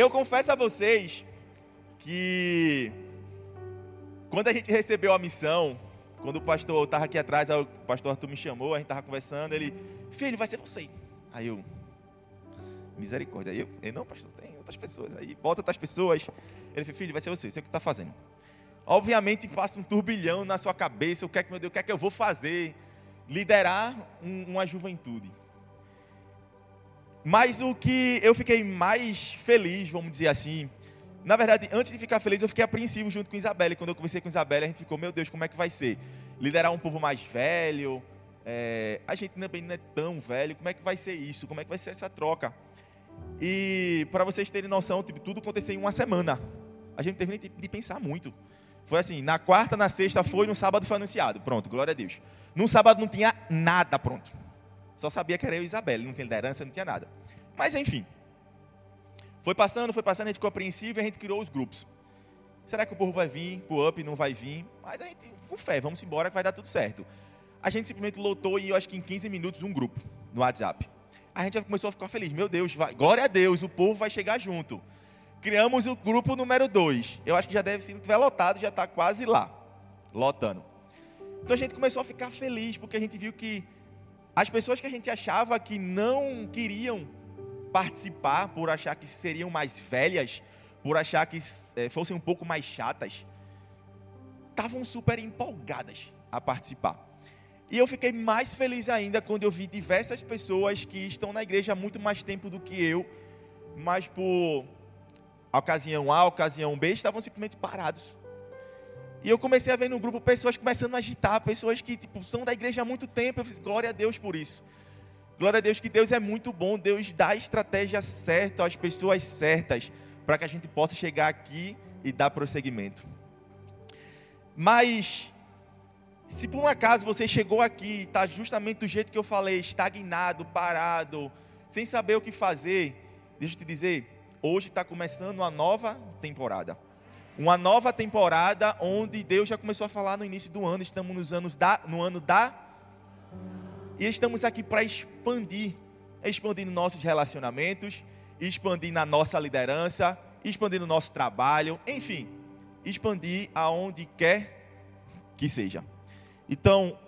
Eu confesso a vocês que quando a gente recebeu a missão, quando o pastor estava aqui atrás, o pastor Arthur me chamou, a gente estava conversando, ele, filho, vai ser você. Aí eu, misericórdia. Aí eu, eu, não, pastor, tem outras pessoas. Aí bota outras pessoas. Ele falou, filho, vai ser você, você o que está fazendo. Obviamente passa um turbilhão na sua cabeça, o que é que, meu Deus, o que é que eu vou fazer? Liderar um, uma juventude. Mas o que eu fiquei mais feliz, vamos dizer assim, na verdade, antes de ficar feliz, eu fiquei apreensivo junto com Isabelle. Quando eu conversei com Isabelle, a gente ficou, meu Deus, como é que vai ser? Liderar um povo mais velho, é, a gente também não é tão velho, como é que vai ser isso? Como é que vai ser essa troca? E para vocês terem noção, tipo, tudo aconteceu em uma semana. A gente teve nem de pensar muito. Foi assim, na quarta, na sexta foi, no sábado foi anunciado. Pronto, glória a Deus. No sábado não tinha nada pronto. Só sabia que era eu e Isabelle, não tinha liderança, não tinha nada. Mas enfim. Foi passando, foi passando, a gente ficou apreensivo e a gente criou os grupos. Será que o povo vai vir? O up não vai vir? Mas a gente, com fé, vamos embora que vai dar tudo certo. A gente simplesmente lotou e eu acho que em 15 minutos um grupo no WhatsApp. A gente já começou a ficar feliz. Meu Deus, vai, glória a Deus, o povo vai chegar junto. Criamos o grupo número 2. Eu acho que já deve, se não tiver lotado, já está quase lá. Lotando. Então a gente começou a ficar feliz, porque a gente viu que as pessoas que a gente achava que não queriam participar por achar que seriam mais velhas, por achar que é, fossem um pouco mais chatas, estavam super empolgadas a participar. E eu fiquei mais feliz ainda quando eu vi diversas pessoas que estão na igreja há muito mais tempo do que eu, mas por ocasião A, ocasião B, estavam simplesmente parados. E eu comecei a ver no grupo pessoas começando a agitar, pessoas que tipo, são da igreja há muito tempo. Eu fiz glória a Deus por isso. Glória a Deus que Deus é muito bom. Deus dá a estratégia certa às pessoas certas para que a gente possa chegar aqui e dar prosseguimento. Mas, se por um acaso você chegou aqui está justamente do jeito que eu falei, estagnado, parado, sem saber o que fazer, deixa eu te dizer, hoje está começando uma nova temporada uma nova temporada onde Deus já começou a falar no início do ano, estamos nos anos da, no ano da e estamos aqui para expandir, expandir nossos relacionamentos, expandir na nossa liderança, expandir no nosso trabalho, enfim, expandir aonde quer que seja. Então,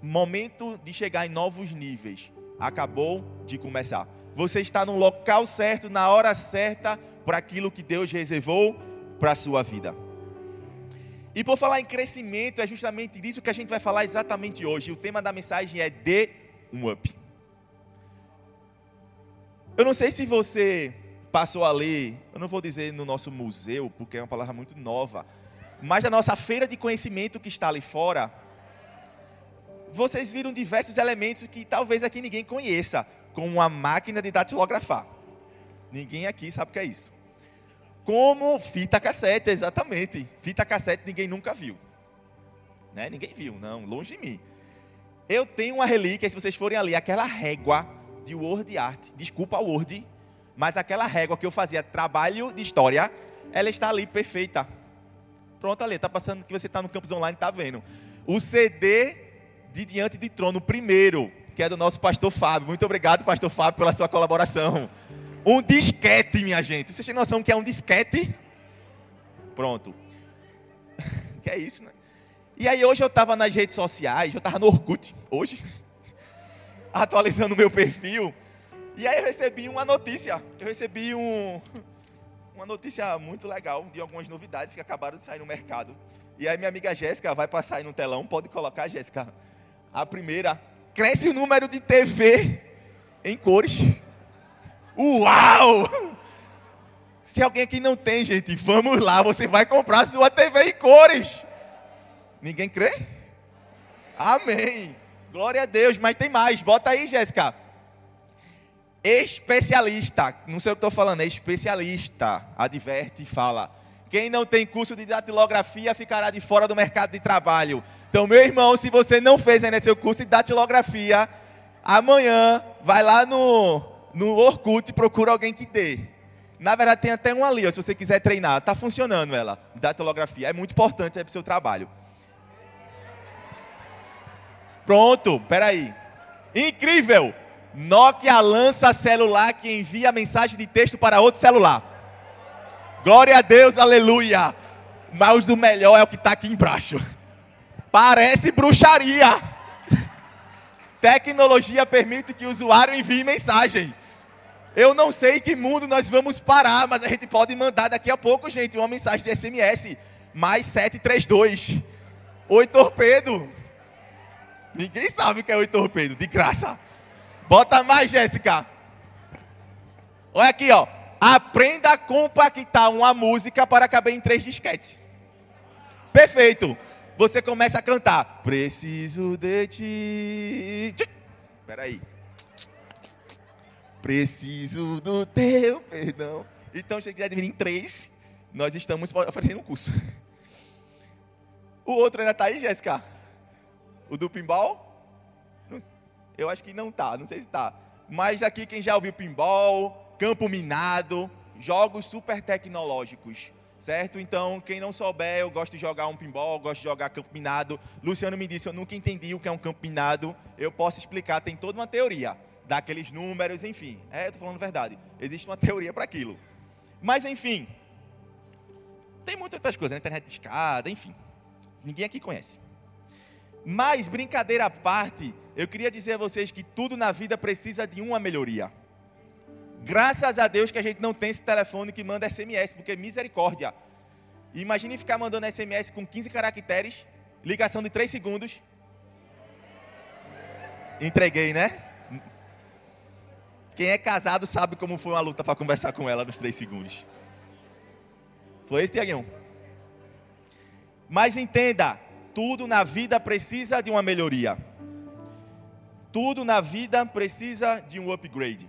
momento de chegar em novos níveis acabou de começar. Você está no local certo, na hora certa, para aquilo que Deus reservou para a sua vida. E por falar em crescimento, é justamente disso que a gente vai falar exatamente hoje. O tema da mensagem é dê um up. Eu não sei se você passou ali, eu não vou dizer no nosso museu, porque é uma palavra muito nova, mas na nossa feira de conhecimento que está ali fora, vocês viram diversos elementos que talvez aqui ninguém conheça, como uma máquina de datilografar. Ninguém aqui sabe o que é isso. Como fita cassete, exatamente. Fita cassete ninguém nunca viu. Né? Ninguém viu, não, longe de mim. Eu tenho uma relíquia, se vocês forem ali, aquela régua de Word Art, desculpa Word, mas aquela régua que eu fazia trabalho de história, ela está ali perfeita. Pronto, ali, está passando que você está no campus online, está vendo. O CD de Diante de Trono, primeiro, que é do nosso pastor Fábio. Muito obrigado, pastor Fábio, pela sua colaboração. Um disquete, minha gente. Vocês têm noção que é um disquete? Pronto. que é isso, né? E aí hoje eu estava nas redes sociais, eu estava no Orkut, hoje, atualizando o meu perfil. E aí eu recebi uma notícia. Eu recebi um, uma notícia muito legal de algumas novidades que acabaram de sair no mercado. E aí minha amiga Jéssica vai passar aí no telão, pode colocar, Jéssica. A primeira, cresce o número de TV em cores. Uau! Se alguém aqui não tem, gente, vamos lá, você vai comprar sua TV em cores. Ninguém crê? Amém. Glória a Deus, mas tem mais. Bota aí, Jéssica. Especialista, não sei o que estou falando, é especialista. Adverte e fala. Quem não tem curso de datilografia ficará de fora do mercado de trabalho. Então, meu irmão, se você não fez ainda seu curso de datilografia, amanhã vai lá no no Orkut procura alguém que dê. Na verdade, tem até um ali, ó, se você quiser treinar. Está funcionando ela, datilografia. É muito importante é para o seu trabalho. Pronto, peraí. Incrível! Nokia lança celular que envia mensagem de texto para outro celular. Glória a Deus, aleluia. Mas o melhor é o que está aqui embaixo. Parece bruxaria. Tecnologia permite que o usuário envie mensagem. Eu não sei que mundo nós vamos parar, mas a gente pode mandar daqui a pouco, gente, uma mensagem de SMS. Mais 732. Oi, torpedo. Ninguém sabe o que é oi, torpedo, de graça. Bota mais, Jéssica. Olha aqui, ó. Aprenda a compactar uma música para caber em três disquetes. Perfeito. Você começa a cantar. Preciso de ti. Espera aí. Preciso do teu perdão. Então, se você quiser dividir em três, nós estamos oferecendo um curso. O outro ainda está aí, Jéssica? O do pinball? Eu acho que não está, não sei se está. Mas aqui quem já ouviu pinball, campo minado, jogos super tecnológicos certo? Então, quem não souber, eu gosto de jogar um pinball, gosto de jogar campo minado. Luciano me disse, eu nunca entendi o que é um campo minado. Eu posso explicar, tem toda uma teoria daqueles números, enfim. É, estou falando verdade. Existe uma teoria para aquilo. Mas, enfim, tem muitas outras coisas, né? internet de escada, enfim. Ninguém aqui conhece. Mas, brincadeira à parte, eu queria dizer a vocês que tudo na vida precisa de uma melhoria. Graças a Deus que a gente não tem esse telefone que manda SMS, porque misericórdia. Imagine ficar mandando SMS com 15 caracteres, ligação de 3 segundos. Entreguei, né? Quem é casado sabe como foi uma luta para conversar com ela nos 3 segundos. Foi esse, Tiaguinho? Mas entenda, tudo na vida precisa de uma melhoria. Tudo na vida precisa de um upgrade.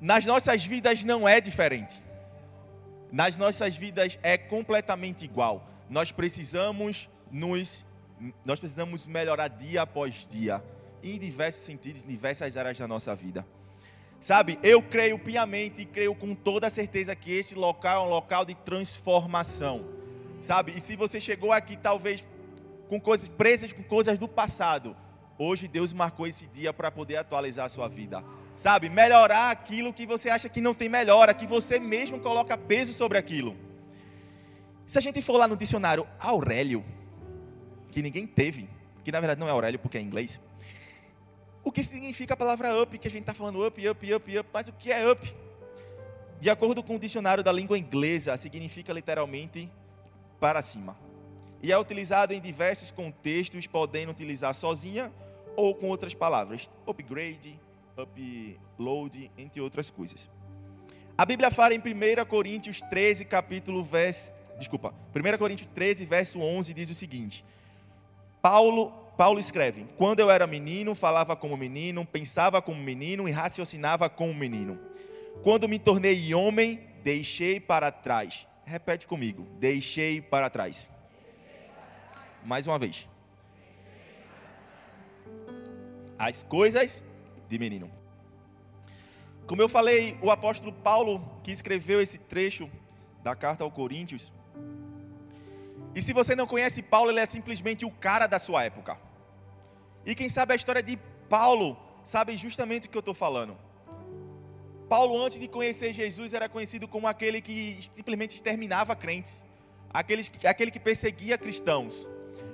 Nas nossas vidas não é diferente. Nas nossas vidas é completamente igual. Nós precisamos nos nós precisamos melhorar dia após dia, em diversos sentidos, em diversas áreas da nossa vida. Sabe, eu creio piamente e creio com toda certeza que esse local é um local de transformação. Sabe, e se você chegou aqui talvez com coisas presas com coisas do passado, hoje Deus marcou esse dia para poder atualizar a sua vida sabe, melhorar aquilo que você acha que não tem melhora, que você mesmo coloca peso sobre aquilo. Se a gente for lá no dicionário Aurélio, que ninguém teve, que na verdade não é Aurélio porque é inglês, o que significa a palavra up, que a gente está falando up, up, up, up, mas o que é up? De acordo com o dicionário da língua inglesa, significa literalmente para cima. E é utilizado em diversos contextos, podendo utilizar sozinha ou com outras palavras. Upgrade, upload, entre outras coisas. A Bíblia fala em 1 Coríntios 13, capítulo verso, desculpa, 1 Coríntios 13, verso 11 diz o seguinte: Paulo, Paulo escreve: Quando eu era menino, falava como menino, pensava como menino e raciocinava como menino. Quando me tornei homem, deixei para trás. Repete comigo: deixei para trás. Mais uma vez. As coisas de menino. Como eu falei, o apóstolo Paulo, que escreveu esse trecho da carta ao Coríntios, e se você não conhece Paulo, ele é simplesmente o cara da sua época. E quem sabe a história de Paulo, sabe justamente o que eu estou falando. Paulo, antes de conhecer Jesus, era conhecido como aquele que simplesmente exterminava crentes, aquele, aquele que perseguia cristãos.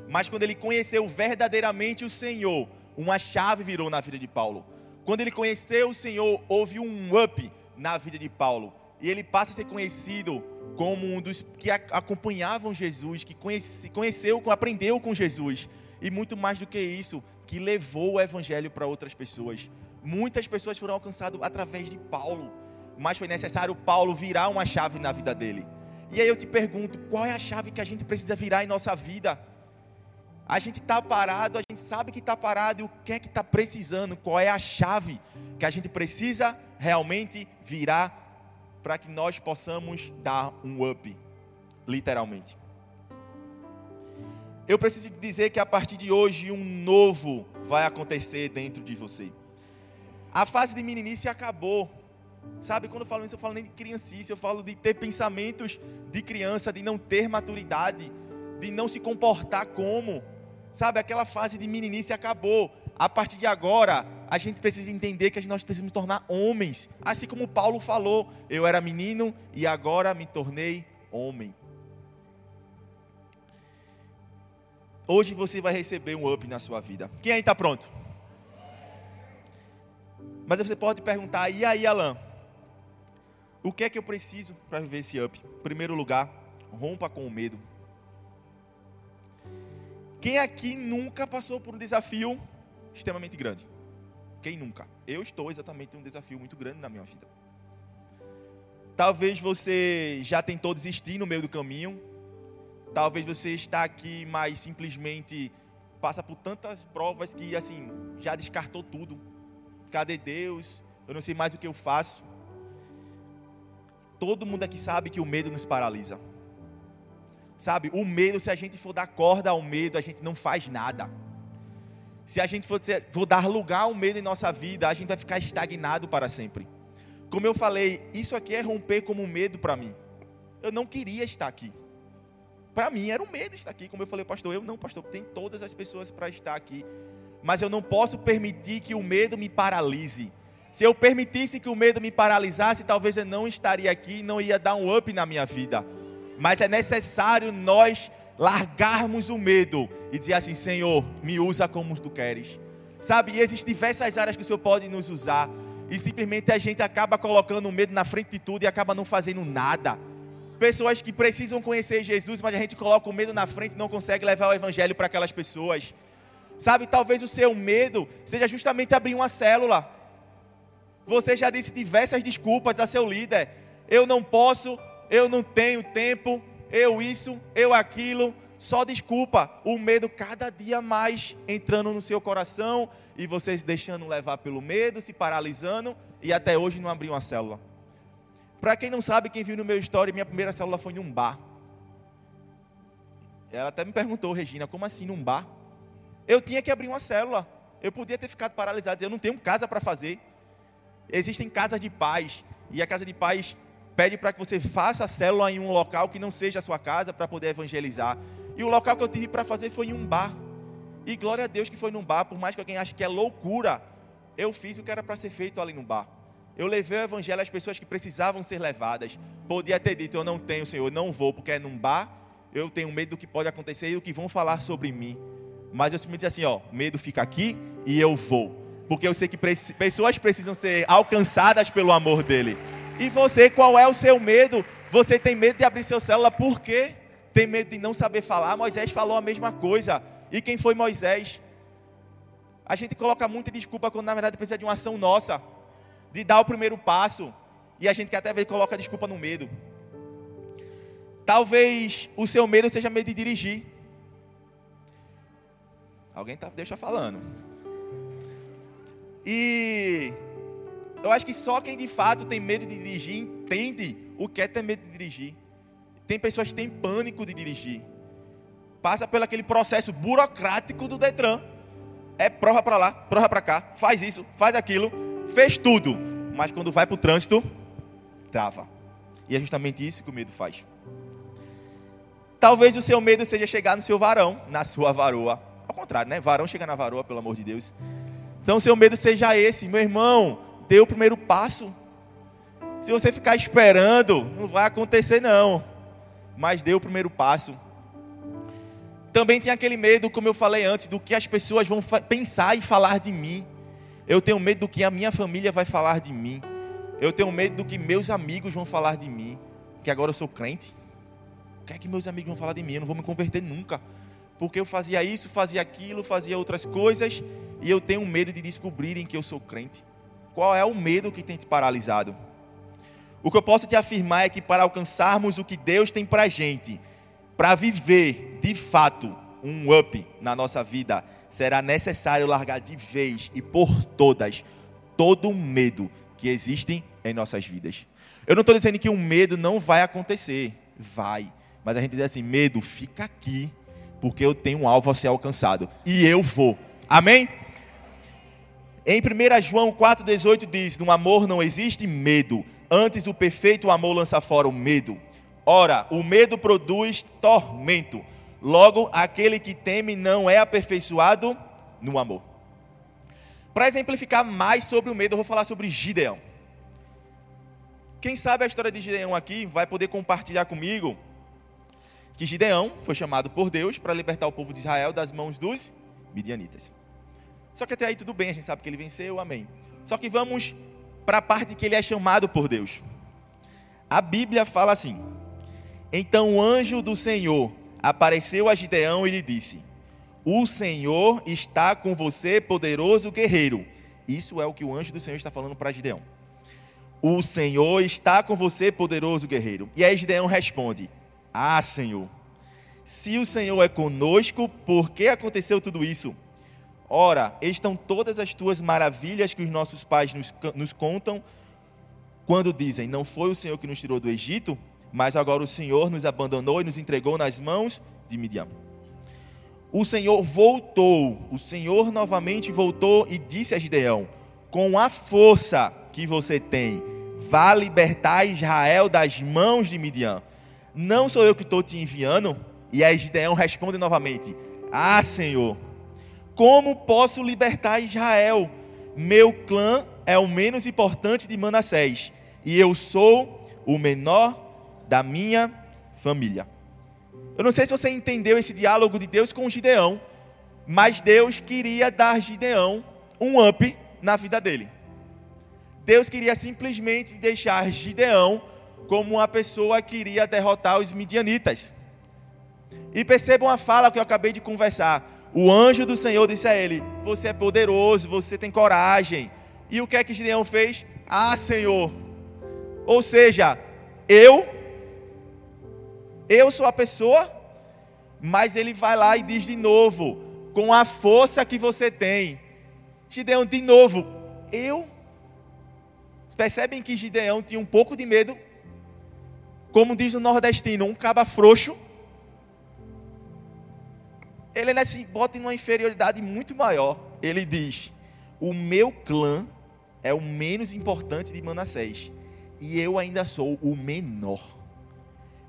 Mas quando ele conheceu verdadeiramente o Senhor, uma chave virou na vida de Paulo. Quando ele conheceu o Senhor, houve um up na vida de Paulo. E ele passa a ser conhecido como um dos que acompanhavam Jesus, que conhece, conheceu, aprendeu com Jesus. E muito mais do que isso, que levou o evangelho para outras pessoas. Muitas pessoas foram alcançadas através de Paulo, mas foi necessário Paulo virar uma chave na vida dele. E aí eu te pergunto, qual é a chave que a gente precisa virar em nossa vida? A gente está parado, a gente sabe que está parado e o que é que está precisando, qual é a chave que a gente precisa realmente virar para que nós possamos dar um up, literalmente. Eu preciso dizer que a partir de hoje um novo vai acontecer dentro de você. A fase de meninice acabou. Sabe, quando eu falo isso, eu falo nem de criancice, eu falo de ter pensamentos de criança, de não ter maturidade, de não se comportar como. Sabe, aquela fase de meninice acabou. A partir de agora, a gente precisa entender que nós precisamos tornar homens. Assim como Paulo falou, eu era menino e agora me tornei homem. Hoje você vai receber um up na sua vida. Quem aí está pronto? Mas você pode perguntar, e aí, Alan? O que é que eu preciso para viver esse up? Em primeiro lugar, rompa com o medo. Quem aqui nunca passou por um desafio extremamente grande? Quem nunca? Eu estou exatamente em um desafio muito grande na minha vida. Talvez você já tentou desistir no meio do caminho. Talvez você está aqui, mas simplesmente passa por tantas provas que assim já descartou tudo. Cadê Deus? Eu não sei mais o que eu faço. Todo mundo aqui sabe que o medo nos paralisa. Sabe, o medo, se a gente for dar corda ao medo, a gente não faz nada. Se a gente for, for dar lugar ao medo em nossa vida, a gente vai ficar estagnado para sempre. Como eu falei, isso aqui é romper como medo para mim. Eu não queria estar aqui. Para mim era um medo estar aqui. Como eu falei, pastor, eu não, pastor, tem todas as pessoas para estar aqui. Mas eu não posso permitir que o medo me paralise. Se eu permitisse que o medo me paralisasse, talvez eu não estaria aqui, não ia dar um up na minha vida. Mas é necessário nós largarmos o medo e dizer assim: Senhor, me usa como tu queres. Sabe, e existem diversas áreas que o Senhor pode nos usar. E simplesmente a gente acaba colocando o medo na frente de tudo e acaba não fazendo nada. Pessoas que precisam conhecer Jesus, mas a gente coloca o medo na frente e não consegue levar o evangelho para aquelas pessoas. Sabe, talvez o seu medo seja justamente abrir uma célula. Você já disse diversas desculpas a seu líder. Eu não posso, eu não tenho tempo, eu isso, eu aquilo. Só desculpa, o medo cada dia mais entrando no seu coração e vocês deixando levar pelo medo, se paralisando e até hoje não abriu uma célula. Para quem não sabe, quem viu no meu story, minha primeira célula foi num bar. Ela até me perguntou, Regina, como assim num bar? Eu tinha que abrir uma célula. Eu podia ter ficado paralisado, eu não tenho casa para fazer. Existem casas de paz, e a casa de paz pede para que você faça a célula em um local que não seja a sua casa para poder evangelizar. E o local que eu tive para fazer foi em um bar. E glória a Deus que foi num bar, por mais que alguém ache que é loucura, eu fiz o que era para ser feito ali no bar. Eu levei o evangelho às pessoas que precisavam ser levadas. Podia ter dito, eu não tenho, Senhor, não vou, porque é num bar, eu tenho medo do que pode acontecer e do que vão falar sobre mim. Mas eu simplesmente disse assim, ó, medo fica aqui e eu vou. Porque eu sei que pessoas precisam ser alcançadas pelo amor dele. E você, qual é o seu medo? Você tem medo de abrir seu célula por quê? Tem medo de não saber falar? Moisés falou a mesma coisa. E quem foi Moisés? A gente coloca muita desculpa quando na verdade precisa de uma ação nossa, de dar o primeiro passo. E a gente que até vezes coloca desculpa no medo. Talvez o seu medo seja medo de dirigir. Alguém tá, deixa falando. E eu acho que só quem de fato tem medo de dirigir entende o que é ter medo de dirigir. Tem pessoas que têm pânico de dirigir. Passa pelo aquele processo burocrático do Detran. É prova para lá, prova para cá, faz isso, faz aquilo, fez tudo. Mas quando vai para o trânsito, trava. E é justamente isso que o medo faz. Talvez o seu medo seja chegar no seu varão, na sua varoa. Ao contrário, né? Varão chega na varoa, pelo amor de Deus. Então, seu medo seja esse, meu irmão dê o primeiro passo. Se você ficar esperando, não vai acontecer não. Mas dê o primeiro passo. Também tem aquele medo, como eu falei antes, do que as pessoas vão pensar e falar de mim. Eu tenho medo do que a minha família vai falar de mim. Eu tenho medo do que meus amigos vão falar de mim. Que agora eu sou crente. O que é que meus amigos vão falar de mim? Eu não vou me converter nunca. Porque eu fazia isso, fazia aquilo, fazia outras coisas. E eu tenho medo de descobrirem que eu sou crente. Qual é o medo que tem te paralisado? O que eu posso te afirmar é que para alcançarmos o que Deus tem para a gente, para viver de fato um up na nossa vida, será necessário largar de vez e por todas todo o medo que existe em nossas vidas. Eu não estou dizendo que o medo não vai acontecer, vai. Mas a gente diz assim: medo, fica aqui, porque eu tenho um alvo a ser alcançado e eu vou. Amém? Em 1 João 4,18 diz: No amor não existe medo, antes o perfeito amor lança fora o medo. Ora, o medo produz tormento. Logo, aquele que teme não é aperfeiçoado no amor. Para exemplificar mais sobre o medo, eu vou falar sobre Gideão. Quem sabe a história de Gideão aqui vai poder compartilhar comigo que Gideão foi chamado por Deus para libertar o povo de Israel das mãos dos midianitas. Só que até aí tudo bem, a gente sabe que ele venceu, amém. Só que vamos para a parte que ele é chamado por Deus. A Bíblia fala assim: Então o anjo do Senhor apareceu a Gideão e lhe disse: O Senhor está com você, poderoso guerreiro. Isso é o que o anjo do Senhor está falando para Gideão. O Senhor está com você, poderoso guerreiro. E aí Gideão responde: Ah, Senhor, se o Senhor é conosco, por que aconteceu tudo isso? Ora, estão todas as tuas maravilhas que os nossos pais nos, nos contam quando dizem: Não foi o Senhor que nos tirou do Egito, mas agora o Senhor nos abandonou e nos entregou nas mãos de Midian. O Senhor voltou, o Senhor novamente voltou e disse a Gideão: Com a força que você tem, vá libertar Israel das mãos de Midian. Não sou eu que estou te enviando? E aí Gideão responde novamente: Ah, Senhor, como posso libertar Israel? Meu clã é o menos importante de Manassés, e eu sou o menor da minha família. Eu não sei se você entendeu esse diálogo de Deus com Gideão, mas Deus queria dar Gideão um up na vida dele. Deus queria simplesmente deixar Gideão como uma pessoa que iria derrotar os midianitas. E percebam a fala que eu acabei de conversar. O anjo do Senhor disse a ele: Você é poderoso, você tem coragem. E o que é que Gideão fez? Ah, Senhor. Ou seja, eu, eu sou a pessoa, mas ele vai lá e diz de novo, com a força que você tem. Gideão, de novo, eu Percebem que Gideão tinha um pouco de medo? Como diz o nordestino, um caba frouxo. Ele ainda se bota em uma inferioridade muito maior. Ele diz: O meu clã é o menos importante de Manassés. E eu ainda sou o menor.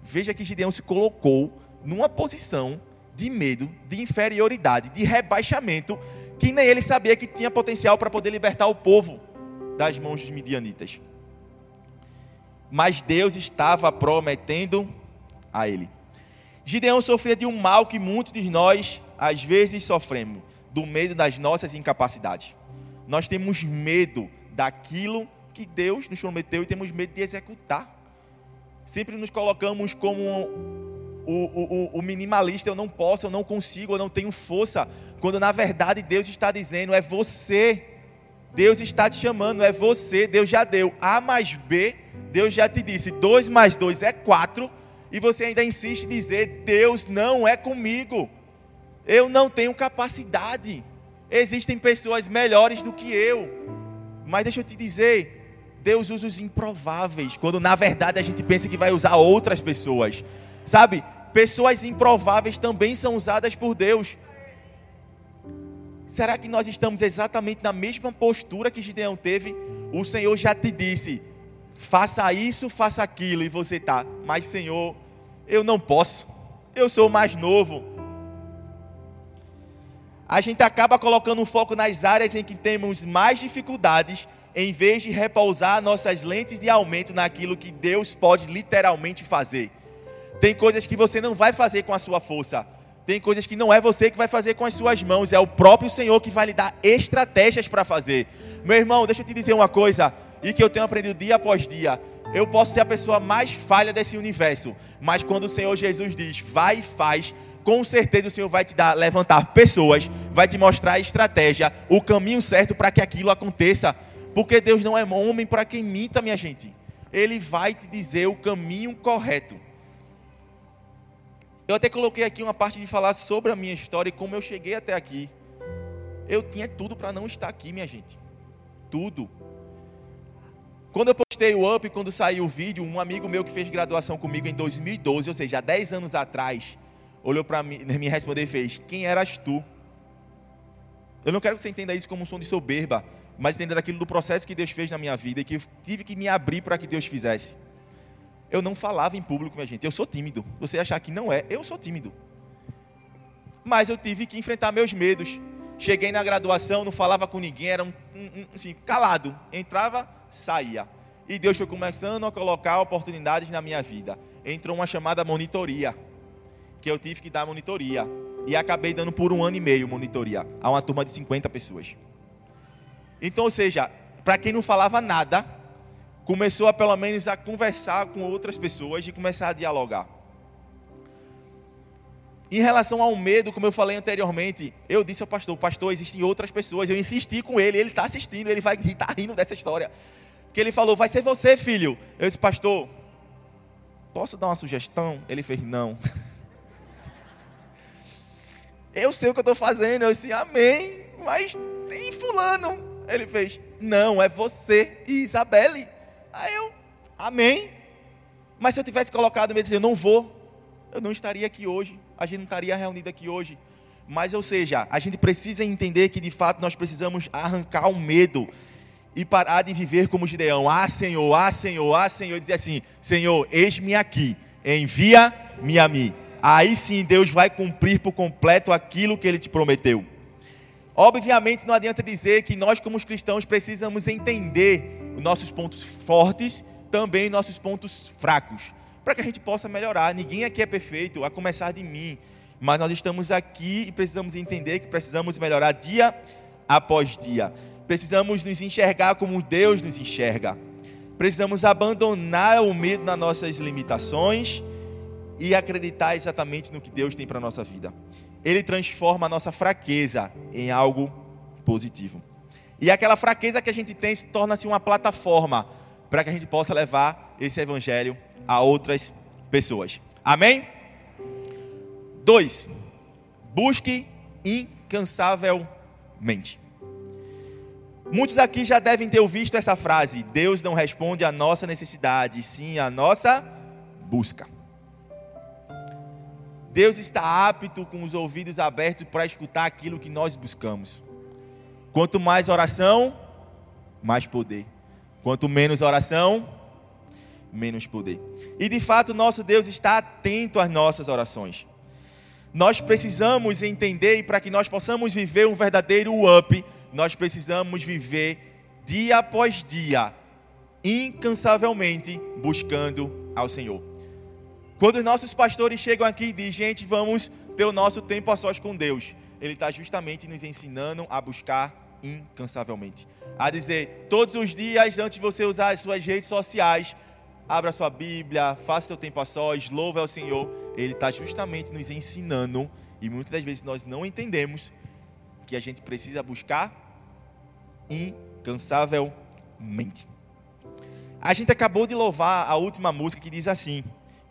Veja que Gideão se colocou numa posição de medo, de inferioridade, de rebaixamento, que nem ele sabia que tinha potencial para poder libertar o povo das mãos dos midianitas. Mas Deus estava prometendo a ele. Gideão sofria de um mal que muitos de nós às vezes sofremos, do medo das nossas incapacidades. Nós temos medo daquilo que Deus nos prometeu e temos medo de executar. Sempre nos colocamos como o, o, o, minimalista, eu não posso, eu não consigo, eu não tenho força, quando na verdade Deus está dizendo, é você. Deus está te chamando, é você, Deus já deu A mais B, Deus já te disse 2 mais 2 é 4, e você ainda insiste em dizer: Deus não é comigo, eu não tenho capacidade. Existem pessoas melhores do que eu, mas deixa eu te dizer, Deus usa os improváveis, quando na verdade a gente pensa que vai usar outras pessoas, sabe? Pessoas improváveis também são usadas por Deus. Será que nós estamos exatamente na mesma postura que Gideão teve? O Senhor já te disse: faça isso, faça aquilo, e você está, mas Senhor, eu não posso, eu sou mais novo. A gente acaba colocando um foco nas áreas em que temos mais dificuldades, em vez de repousar nossas lentes de aumento naquilo que Deus pode literalmente fazer. Tem coisas que você não vai fazer com a sua força, tem coisas que não é você que vai fazer com as suas mãos, é o próprio Senhor que vai lhe dar estratégias para fazer. Meu irmão, deixa eu te dizer uma coisa, e que eu tenho aprendido dia após dia. Eu posso ser a pessoa mais falha desse universo, mas quando o Senhor Jesus diz, vai e faz, com certeza o Senhor vai te dar, levantar pessoas, vai te mostrar a estratégia, o caminho certo para que aquilo aconteça. Porque Deus não é homem para quem minta, minha gente. Ele vai te dizer o caminho correto. Eu até coloquei aqui uma parte de falar sobre a minha história e como eu cheguei até aqui. Eu tinha tudo para não estar aqui, minha gente. Tudo. Quando eu postei o Up, quando saiu o vídeo, um amigo meu que fez graduação comigo em 2012, ou seja, há 10 anos atrás, olhou para mim, me respondeu e fez: Quem eras tu? Eu não quero que você entenda isso como um som de soberba, mas entenda aquilo do processo que Deus fez na minha vida e que eu tive que me abrir para que Deus fizesse. Eu não falava em público, minha gente. Eu sou tímido. Você achar que não é, eu sou tímido. Mas eu tive que enfrentar meus medos. Cheguei na graduação, não falava com ninguém, era um, um, assim, calado. Entrava, saía. E Deus foi começando a colocar oportunidades na minha vida. Entrou uma chamada monitoria, que eu tive que dar monitoria. E acabei dando por um ano e meio monitoria a uma turma de 50 pessoas. Então, ou seja, para quem não falava nada, começou a pelo menos a conversar com outras pessoas e começar a dialogar. Em relação ao medo, como eu falei anteriormente, eu disse ao pastor, pastor, existem outras pessoas. Eu insisti com ele, ele está assistindo, ele vai estar tá rindo dessa história. Que ele falou, vai ser você, filho. Eu disse, pastor, posso dar uma sugestão? Ele fez, não. Eu sei o que eu estou fazendo. Eu disse, amém. Mas tem fulano. Ele fez, não, é você e Isabelle. Aí eu, amém. Mas se eu tivesse colocado medo, eu não vou, eu não estaria aqui hoje a gente não estaria reunido aqui hoje. Mas, ou seja, a gente precisa entender que de fato nós precisamos arrancar o medo e parar de viver como Gideão. Ah, Senhor, ah, Senhor, ah, Senhor. Dizer assim: Senhor, eis-me aqui, envia-me a mim. Aí sim Deus vai cumprir por completo aquilo que ele te prometeu. Obviamente, não adianta dizer que nós, como cristãos, precisamos entender os nossos pontos fortes, também nossos pontos fracos para que a gente possa melhorar. Ninguém aqui é perfeito, a começar de mim. Mas nós estamos aqui e precisamos entender que precisamos melhorar dia após dia. Precisamos nos enxergar como Deus nos enxerga. Precisamos abandonar o medo nas nossas limitações e acreditar exatamente no que Deus tem para a nossa vida. Ele transforma a nossa fraqueza em algo positivo. E aquela fraqueza que a gente tem se torna-se uma plataforma para que a gente possa levar esse evangelho a outras pessoas. Amém? Dois, busque incansavelmente. Muitos aqui já devem ter ouvido essa frase: Deus não responde à nossa necessidade, sim à nossa busca. Deus está apto com os ouvidos abertos para escutar aquilo que nós buscamos. Quanto mais oração, mais poder. Quanto menos oração, menos poder. E de fato, nosso Deus está atento às nossas orações. Nós precisamos entender e para que nós possamos viver um verdadeiro up, nós precisamos viver dia após dia, incansavelmente buscando ao Senhor. Quando os nossos pastores chegam aqui e dizem, gente, vamos ter o nosso tempo a sós com Deus, Ele está justamente nos ensinando a buscar incansavelmente. A dizer, todos os dias, antes de você usar as suas redes sociais, abra sua Bíblia, faça seu tempo a sós, louve ao Senhor. Ele está justamente nos ensinando, e muitas das vezes nós não entendemos, que a gente precisa buscar incansavelmente. A gente acabou de louvar a última música que diz assim: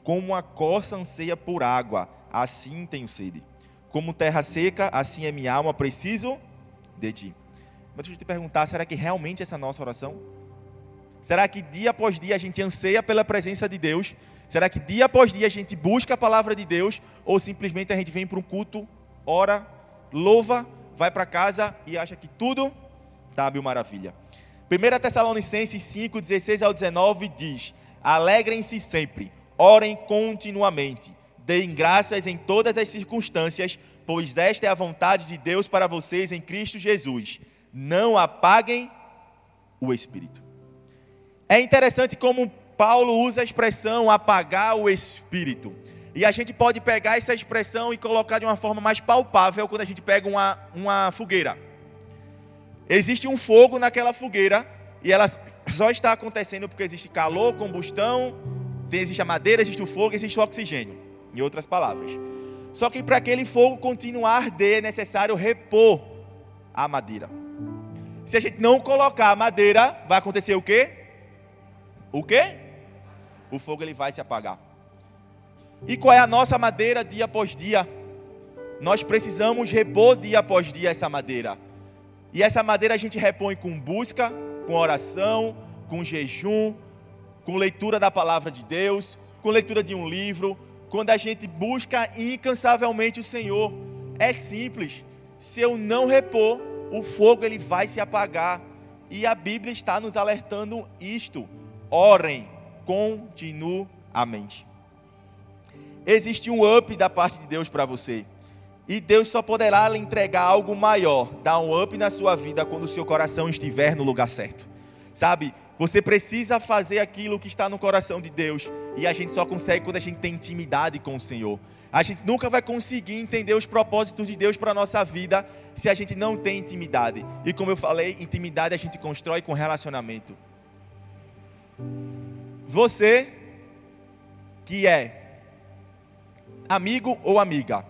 Como a corça anseia por água, assim tenho sede. Como terra seca, assim é minha alma, preciso de ti. Mas deixa eu te perguntar: será que realmente essa é a nossa oração? Será que dia após dia a gente anseia pela presença de Deus? Será que dia após dia a gente busca a palavra de Deus? Ou simplesmente a gente vem para um culto, ora, louva, vai para casa e acha que tudo está mil maravilha? 1 Tessalonicenses 5, 16 ao 19 diz: Alegrem-se sempre, orem continuamente, deem graças em todas as circunstâncias, pois esta é a vontade de Deus para vocês em Cristo Jesus. Não apaguem o espírito. É interessante como Paulo usa a expressão apagar o espírito. E a gente pode pegar essa expressão e colocar de uma forma mais palpável quando a gente pega uma, uma fogueira. Existe um fogo naquela fogueira e ela só está acontecendo porque existe calor, combustão, existe a madeira, existe o fogo, existe o oxigênio. Em outras palavras. Só que para aquele fogo continuar a arder é necessário repor a madeira. Se a gente não colocar a madeira, vai acontecer o quê? O quê? O fogo ele vai se apagar. E qual é a nossa madeira dia após dia? Nós precisamos repor dia após dia essa madeira. E essa madeira a gente repõe com busca, com oração, com jejum, com leitura da palavra de Deus, com leitura de um livro, quando a gente busca incansavelmente o Senhor. É simples. Se eu não repor, o fogo ele vai se apagar. E a Bíblia está nos alertando isto orem continuamente. Existe um up da parte de Deus para você. E Deus só poderá lhe entregar algo maior, dar um up na sua vida quando o seu coração estiver no lugar certo. Sabe? Você precisa fazer aquilo que está no coração de Deus. E a gente só consegue quando a gente tem intimidade com o Senhor. A gente nunca vai conseguir entender os propósitos de Deus para a nossa vida se a gente não tem intimidade. E como eu falei, intimidade a gente constrói com relacionamento. Você que é amigo ou amiga,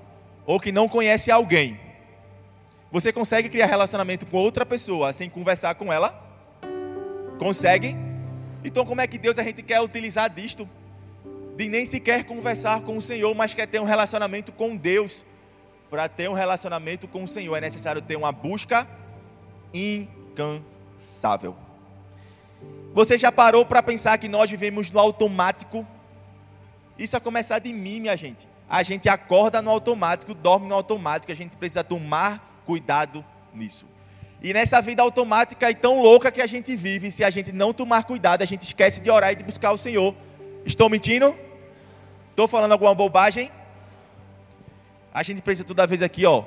ou que não conhece alguém, você consegue criar relacionamento com outra pessoa sem conversar com ela? Consegue? Então, como é que Deus a gente quer utilizar disto? De nem sequer conversar com o Senhor, mas quer ter um relacionamento com Deus. Para ter um relacionamento com o Senhor é necessário ter uma busca incansável. Você já parou para pensar que nós vivemos no automático? Isso a começar de mim, minha gente. A gente acorda no automático, dorme no automático, a gente precisa tomar cuidado nisso. E nessa vida automática e tão louca que a gente vive, se a gente não tomar cuidado, a gente esquece de orar e de buscar o Senhor. Estou mentindo? Estou falando alguma bobagem? A gente precisa toda vez aqui, ó,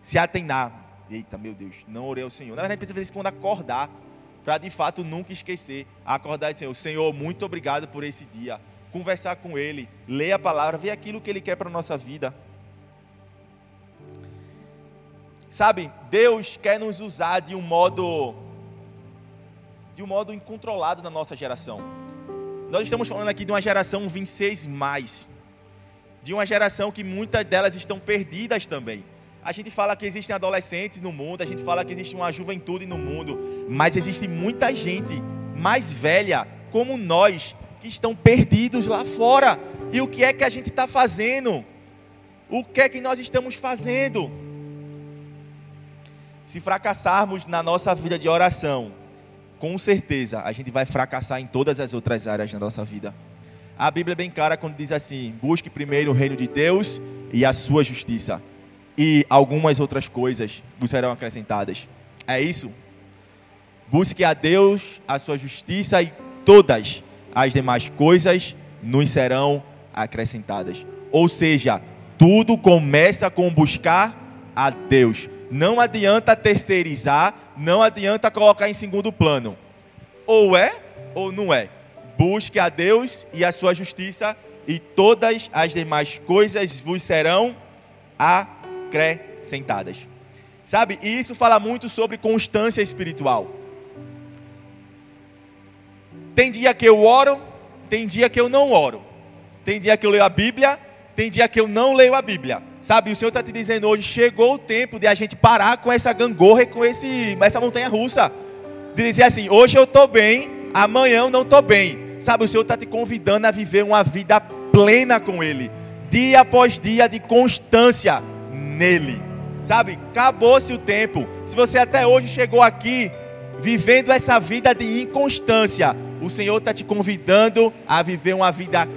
se atenar. Eita, meu Deus, não orei ao Senhor. Na verdade, a gente precisa fazer isso quando acordar para de fato nunca esquecer, acordar e dizer, Senhor, muito obrigado por esse dia. Conversar com Ele, ler a palavra, ver aquilo que Ele quer para a nossa vida. Sabe, Deus quer nos usar de um modo de um modo incontrolado na nossa geração. Nós estamos falando aqui de uma geração 26 mais, de uma geração que muitas delas estão perdidas também. A gente fala que existem adolescentes no mundo, a gente fala que existe uma juventude no mundo, mas existe muita gente mais velha, como nós, que estão perdidos lá fora. E o que é que a gente está fazendo? O que é que nós estamos fazendo? Se fracassarmos na nossa vida de oração, com certeza a gente vai fracassar em todas as outras áreas da nossa vida. A Bíblia é bem clara quando diz assim: busque primeiro o reino de Deus e a sua justiça e algumas outras coisas vos serão acrescentadas. É isso? Busque a Deus, a sua justiça e todas as demais coisas nos serão acrescentadas. Ou seja, tudo começa com buscar a Deus. Não adianta terceirizar, não adianta colocar em segundo plano. Ou é ou não é. Busque a Deus e a sua justiça e todas as demais coisas vos serão acrescentadas. Sabe? E isso fala muito sobre constância espiritual. Tem dia que eu oro, tem dia que eu não oro. Tem dia que eu leio a Bíblia, tem dia que eu não leio a Bíblia. Sabe, o Senhor está te dizendo hoje, chegou o tempo de a gente parar com essa gangorra e com esse, essa montanha russa. De dizer assim, hoje eu estou bem, amanhã eu não estou bem. Sabe, o Senhor está te convidando a viver uma vida plena com Ele. Dia após dia de constância nele. Sabe, acabou-se o tempo. Se você até hoje chegou aqui vivendo essa vida de inconstância, o Senhor está te convidando a viver uma vida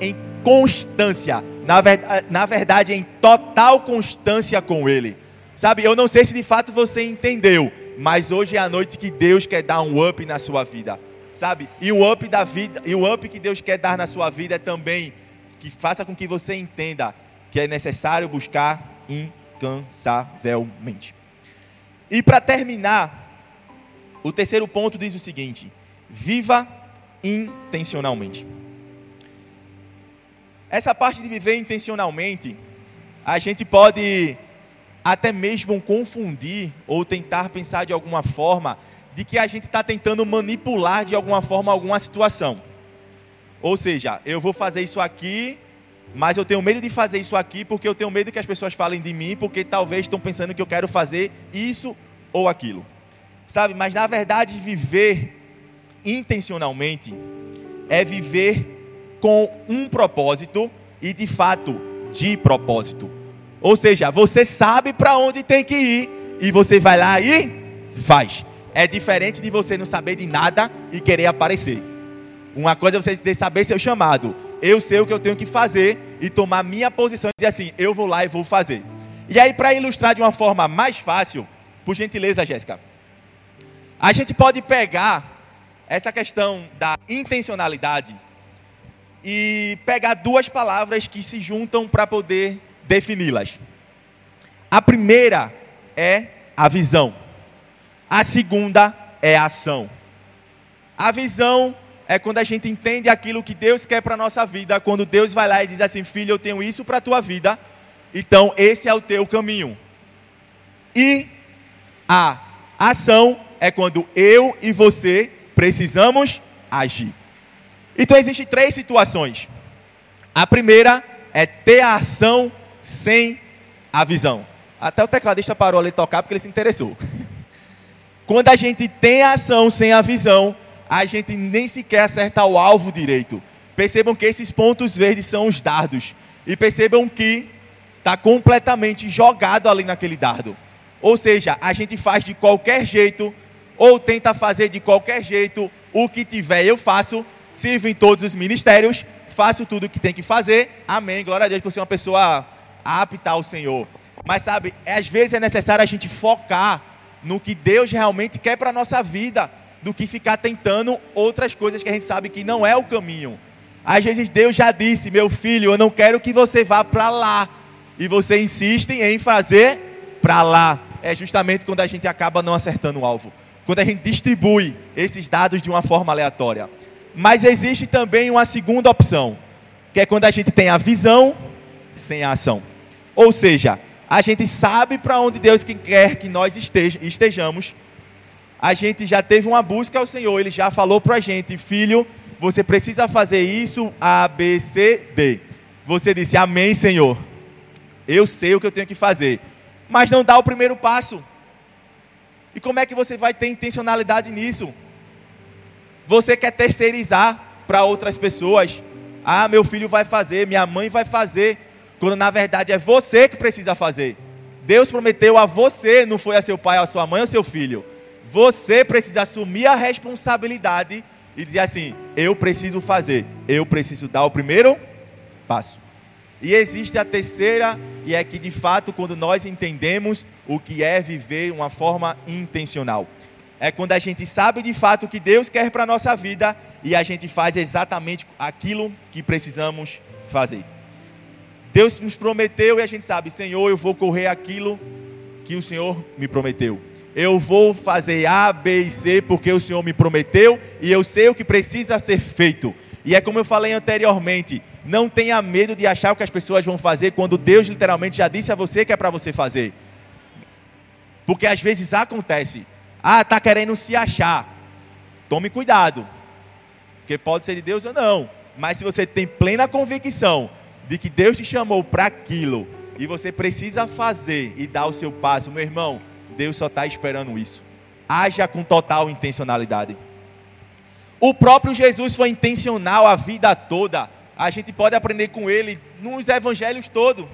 em constância. Na verdade, na verdade, em total constância com Ele. Sabe, eu não sei se de fato você entendeu, mas hoje é a noite que Deus quer dar um up na sua vida. Sabe? E o up da vida, e o up que Deus quer dar na sua vida é também que faça com que você entenda que é necessário buscar incansavelmente. E para terminar, o terceiro ponto diz o seguinte: viva intencionalmente. Essa parte de viver intencionalmente, a gente pode até mesmo confundir ou tentar pensar de alguma forma de que a gente está tentando manipular de alguma forma alguma situação. Ou seja, eu vou fazer isso aqui mas eu tenho medo de fazer isso aqui porque eu tenho medo que as pessoas falem de mim, porque talvez estão pensando que eu quero fazer isso ou aquilo. Sabe? Mas na verdade, viver intencionalmente é viver com um propósito e de fato de propósito. Ou seja, você sabe para onde tem que ir e você vai lá e faz. É diferente de você não saber de nada e querer aparecer. Uma coisa é você saber seu chamado, eu sei o que eu tenho que fazer e tomar minha posição e dizer assim: eu vou lá e vou fazer. E aí, para ilustrar de uma forma mais fácil, por gentileza, Jéssica, a gente pode pegar essa questão da intencionalidade e pegar duas palavras que se juntam para poder defini-las. A primeira é a visão. A segunda é a ação. A visão é quando a gente entende aquilo que Deus quer para a nossa vida, quando Deus vai lá e diz assim: Filho, eu tenho isso para a tua vida, então esse é o teu caminho. E a ação é quando eu e você precisamos agir. Então existem três situações. A primeira é ter a ação sem a visão. Até o tecladista parou ali tocar porque ele se interessou. Quando a gente tem a ação sem a visão, a gente nem sequer acerta o alvo direito. Percebam que esses pontos verdes são os dardos. E percebam que está completamente jogado ali naquele dardo. Ou seja, a gente faz de qualquer jeito, ou tenta fazer de qualquer jeito, o que tiver eu faço, sirvo em todos os ministérios, faço tudo o que tem que fazer, amém, glória a Deus por ser uma pessoa apta ao Senhor. Mas sabe, às vezes é necessário a gente focar no que Deus realmente quer para a nossa vida do que ficar tentando outras coisas que a gente sabe que não é o caminho. Às vezes Deus já disse, meu filho, eu não quero que você vá para lá. E você insiste em fazer para lá. É justamente quando a gente acaba não acertando o alvo. Quando a gente distribui esses dados de uma forma aleatória. Mas existe também uma segunda opção, que é quando a gente tem a visão sem a ação. Ou seja, a gente sabe para onde Deus quer que nós estejamos, a gente já teve uma busca ao Senhor, ele já falou para a gente, filho, você precisa fazer isso, A, B, C, D. Você disse, Amém, Senhor. Eu sei o que eu tenho que fazer, mas não dá o primeiro passo. E como é que você vai ter intencionalidade nisso? Você quer terceirizar para outras pessoas? Ah, meu filho vai fazer, minha mãe vai fazer, quando na verdade é você que precisa fazer. Deus prometeu a você, não foi a seu pai, a sua mãe ou seu filho. Você precisa assumir a responsabilidade e dizer assim: eu preciso fazer, eu preciso dar o primeiro passo. E existe a terceira, e é que de fato, quando nós entendemos o que é viver uma forma intencional, é quando a gente sabe de fato o que Deus quer para a nossa vida e a gente faz exatamente aquilo que precisamos fazer. Deus nos prometeu e a gente sabe, Senhor, eu vou correr aquilo que o Senhor me prometeu eu vou fazer A, B e C porque o Senhor me prometeu e eu sei o que precisa ser feito. E é como eu falei anteriormente, não tenha medo de achar o que as pessoas vão fazer quando Deus literalmente já disse a você que é para você fazer. Porque às vezes acontece, ah, está querendo se achar. Tome cuidado, porque pode ser de Deus ou não. Mas se você tem plena convicção de que Deus te chamou para aquilo e você precisa fazer e dar o seu passo, meu irmão, Deus só está esperando isso. Haja com total intencionalidade. O próprio Jesus foi intencional a vida toda. A gente pode aprender com ele nos evangelhos todos.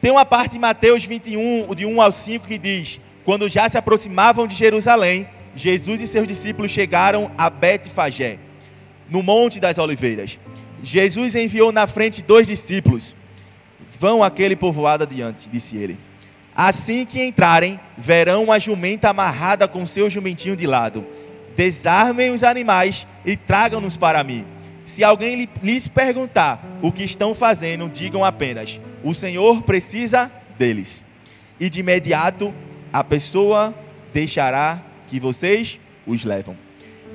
Tem uma parte em Mateus 21, de 1 ao 5, que diz: Quando já se aproximavam de Jerusalém, Jesus e seus discípulos chegaram a Betfagé, no Monte das Oliveiras. Jesus enviou na frente dois discípulos. Vão aquele povoado adiante, disse ele. Assim que entrarem, verão a jumenta amarrada com seu jumentinho de lado. Desarmem os animais e tragam-nos para mim. Se alguém lhes perguntar o que estão fazendo, digam apenas: O Senhor precisa deles. E de imediato a pessoa deixará que vocês os levam.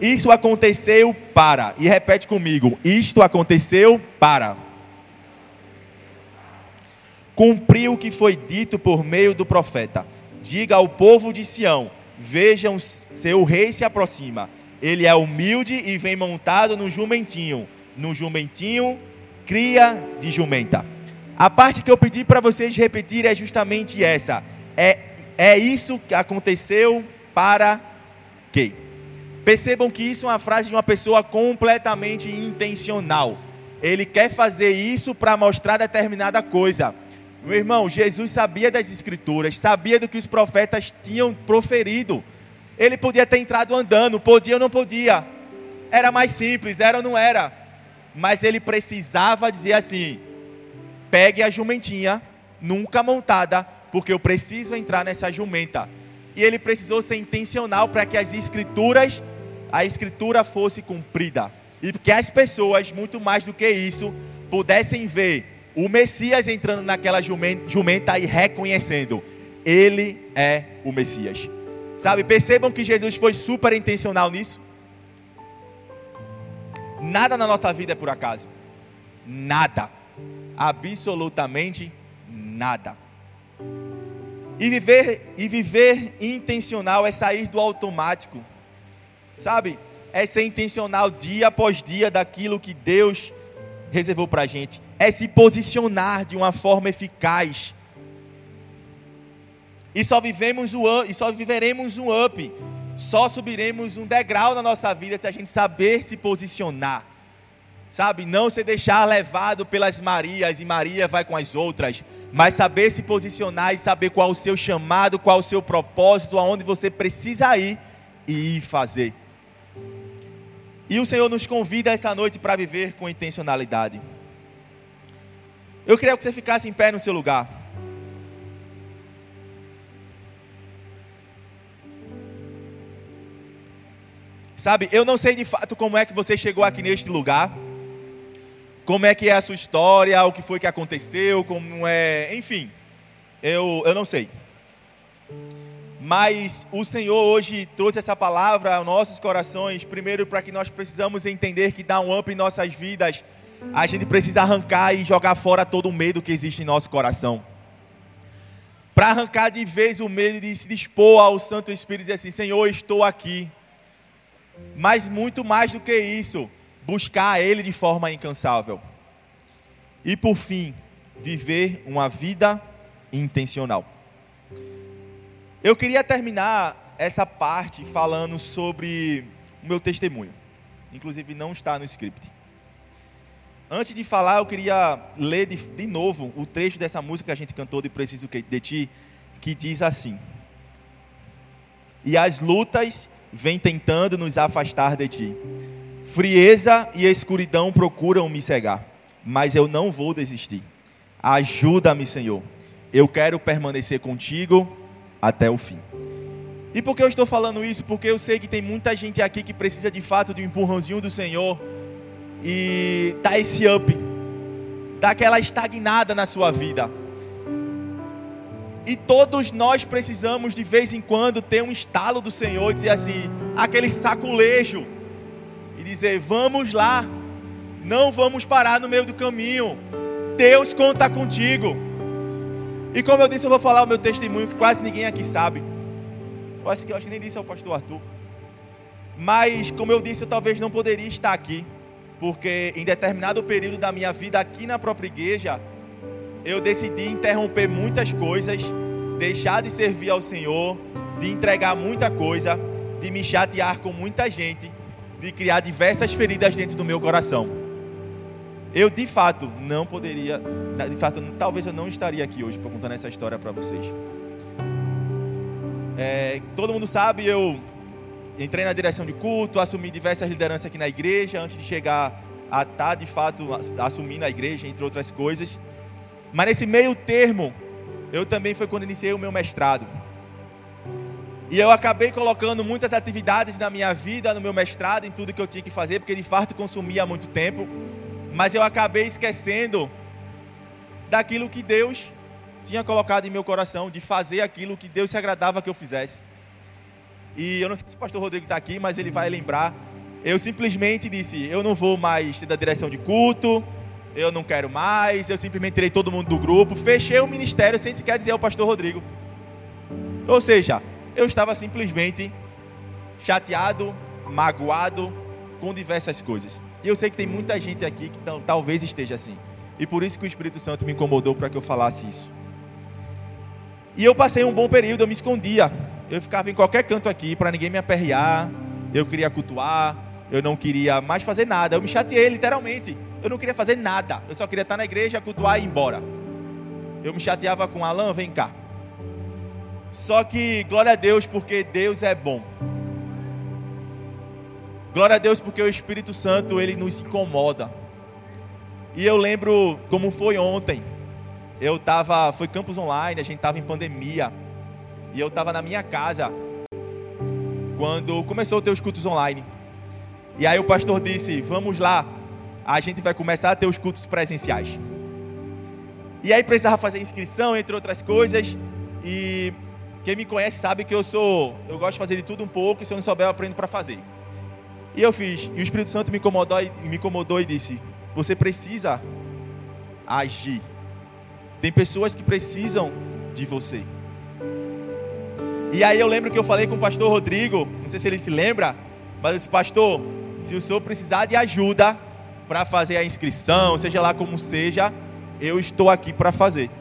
Isso aconteceu para, e repete comigo: Isto aconteceu para cumpriu o que foi dito por meio do profeta. Diga ao povo de Sião: Vejam, seu rei se aproxima. Ele é humilde e vem montado no jumentinho. No jumentinho, cria de jumenta. A parte que eu pedi para vocês repetir é justamente essa. É, é isso que aconteceu para quê? Percebam que isso é uma frase de uma pessoa completamente intencional. Ele quer fazer isso para mostrar determinada coisa. Meu irmão, Jesus sabia das escrituras, sabia do que os profetas tinham proferido. Ele podia ter entrado andando, podia ou não podia. Era mais simples, era ou não era. Mas ele precisava dizer assim: pegue a jumentinha, nunca montada, porque eu preciso entrar nessa jumenta. E ele precisou ser intencional para que as escrituras, a escritura fosse cumprida. E que as pessoas, muito mais do que isso, pudessem ver o Messias entrando naquela jumenta e reconhecendo: Ele é o Messias. Sabe, percebam que Jesus foi super intencional nisso. Nada na nossa vida é por acaso. Nada. Absolutamente nada. E viver, e viver intencional é sair do automático. Sabe? É ser intencional dia após dia daquilo que Deus reservou para a gente. É se posicionar de uma forma eficaz. E só vivemos o e só viveremos um up, só subiremos um degrau na nossa vida se a gente saber se posicionar. Sabe, não se deixar levado pelas Marias e Maria vai com as outras, mas saber se posicionar e saber qual o seu chamado, qual o seu propósito, aonde você precisa ir e ir fazer. E o Senhor nos convida essa noite para viver com intencionalidade. Eu queria que você ficasse em pé no seu lugar. Sabe, eu não sei de fato como é que você chegou aqui neste lugar. Como é que é a sua história, o que foi que aconteceu, como é, enfim. Eu, eu não sei. Mas o Senhor hoje trouxe essa palavra aos nossos corações, primeiro para que nós precisamos entender que dá um up em nossas vidas. A gente precisa arrancar e jogar fora todo o medo que existe em nosso coração. Para arrancar de vez o medo de se dispor ao Santo Espírito e dizer assim: Senhor, estou aqui. Mas muito mais do que isso, buscar Ele de forma incansável. E por fim, viver uma vida intencional. Eu queria terminar essa parte falando sobre o meu testemunho. Inclusive não está no script. Antes de falar, eu queria ler de, de novo o trecho dessa música que a gente cantou de Preciso de Ti, que diz assim: E as lutas vêm tentando nos afastar de Ti. Frieza e escuridão procuram me cegar, mas eu não vou desistir. Ajuda-me, Senhor. Eu quero permanecer contigo até o fim. E por que eu estou falando isso? Porque eu sei que tem muita gente aqui que precisa de fato de um empurrãozinho do Senhor e dar esse up, dar aquela estagnada na sua vida. E todos nós precisamos de vez em quando ter um estalo do Senhor e dizer assim, aquele saculejo dizer: "Vamos lá. Não vamos parar no meio do caminho. Deus conta contigo." E como eu disse, eu vou falar o meu testemunho que quase ninguém aqui sabe. Eu acho que eu acho que nem disse ao pastor Arthur. Mas, como eu disse, eu talvez não poderia estar aqui, porque em determinado período da minha vida aqui na própria igreja, eu decidi interromper muitas coisas, deixar de servir ao Senhor, de entregar muita coisa, de me chatear com muita gente, de criar diversas feridas dentro do meu coração. Eu de fato não poderia, de fato, talvez eu não estaria aqui hoje para contar essa história para vocês. É, todo mundo sabe, eu entrei na direção de culto, assumi diversas lideranças aqui na igreja, antes de chegar a estar tá, de fato assumindo a igreja, entre outras coisas. Mas nesse meio termo, eu também foi quando iniciei o meu mestrado. E eu acabei colocando muitas atividades na minha vida, no meu mestrado, em tudo que eu tinha que fazer, porque de fato consumia muito tempo mas eu acabei esquecendo daquilo que Deus tinha colocado em meu coração, de fazer aquilo que Deus se agradava que eu fizesse. E eu não sei se o pastor Rodrigo está aqui, mas ele vai lembrar. Eu simplesmente disse: eu não vou mais da direção de culto, eu não quero mais. Eu simplesmente tirei todo mundo do grupo, fechei o ministério sem sequer dizer ao pastor Rodrigo. Ou seja, eu estava simplesmente chateado, magoado com diversas coisas. E eu sei que tem muita gente aqui que talvez esteja assim. E por isso que o Espírito Santo me incomodou para que eu falasse isso. E eu passei um bom período, eu me escondia. Eu ficava em qualquer canto aqui para ninguém me aperrear. Eu queria cultuar, eu não queria mais fazer nada. Eu me chateei literalmente. Eu não queria fazer nada. Eu só queria estar na igreja, cultuar e ir embora. Eu me chateava com Alan, vem cá. Só que glória a Deus porque Deus é bom. Glória a Deus porque o Espírito Santo ele nos incomoda. E eu lembro como foi ontem. Eu tava, foi campus online, a gente tava em pandemia. E eu tava na minha casa quando começou a ter os cultos online. E aí o pastor disse: "Vamos lá. A gente vai começar a ter os cultos presenciais". E aí precisava fazer inscrição, entre outras coisas. E quem me conhece sabe que eu sou, eu gosto de fazer de tudo um pouco, e se eu não souber, eu aprendo para fazer. E eu fiz. E o Espírito Santo me incomodou, me incomodou e disse: Você precisa agir. Tem pessoas que precisam de você. E aí eu lembro que eu falei com o pastor Rodrigo, não sei se ele se lembra, mas esse pastor, se o senhor precisar de ajuda para fazer a inscrição, seja lá como seja, eu estou aqui para fazer.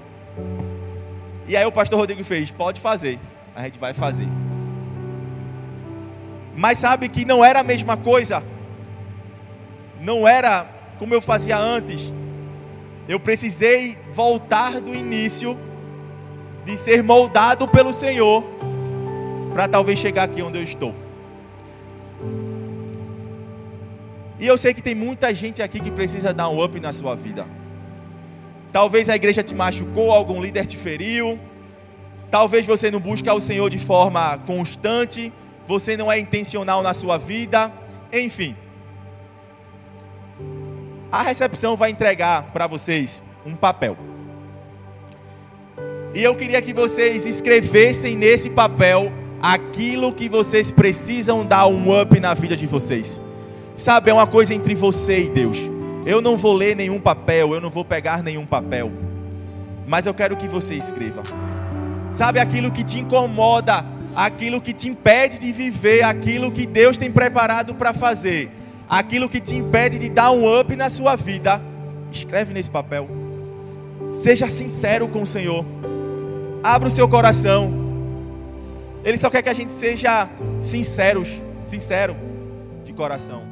E aí o pastor Rodrigo fez, pode fazer, a gente vai fazer. Mas sabe que não era a mesma coisa. Não era como eu fazia antes. Eu precisei voltar do início de ser moldado pelo Senhor para talvez chegar aqui onde eu estou. E eu sei que tem muita gente aqui que precisa dar um up na sua vida. Talvez a igreja te machucou, algum líder te feriu. Talvez você não busque ao Senhor de forma constante. Você não é intencional na sua vida. Enfim. A recepção vai entregar para vocês um papel. E eu queria que vocês escrevessem nesse papel aquilo que vocês precisam dar um up na vida de vocês. Sabe, é uma coisa entre você e Deus. Eu não vou ler nenhum papel, eu não vou pegar nenhum papel. Mas eu quero que você escreva. Sabe aquilo que te incomoda, aquilo que te impede de viver, aquilo que Deus tem preparado para fazer, aquilo que te impede de dar um up na sua vida. Escreve nesse papel. Seja sincero com o Senhor. Abra o seu coração. Ele só quer que a gente seja sinceros, sincero de coração.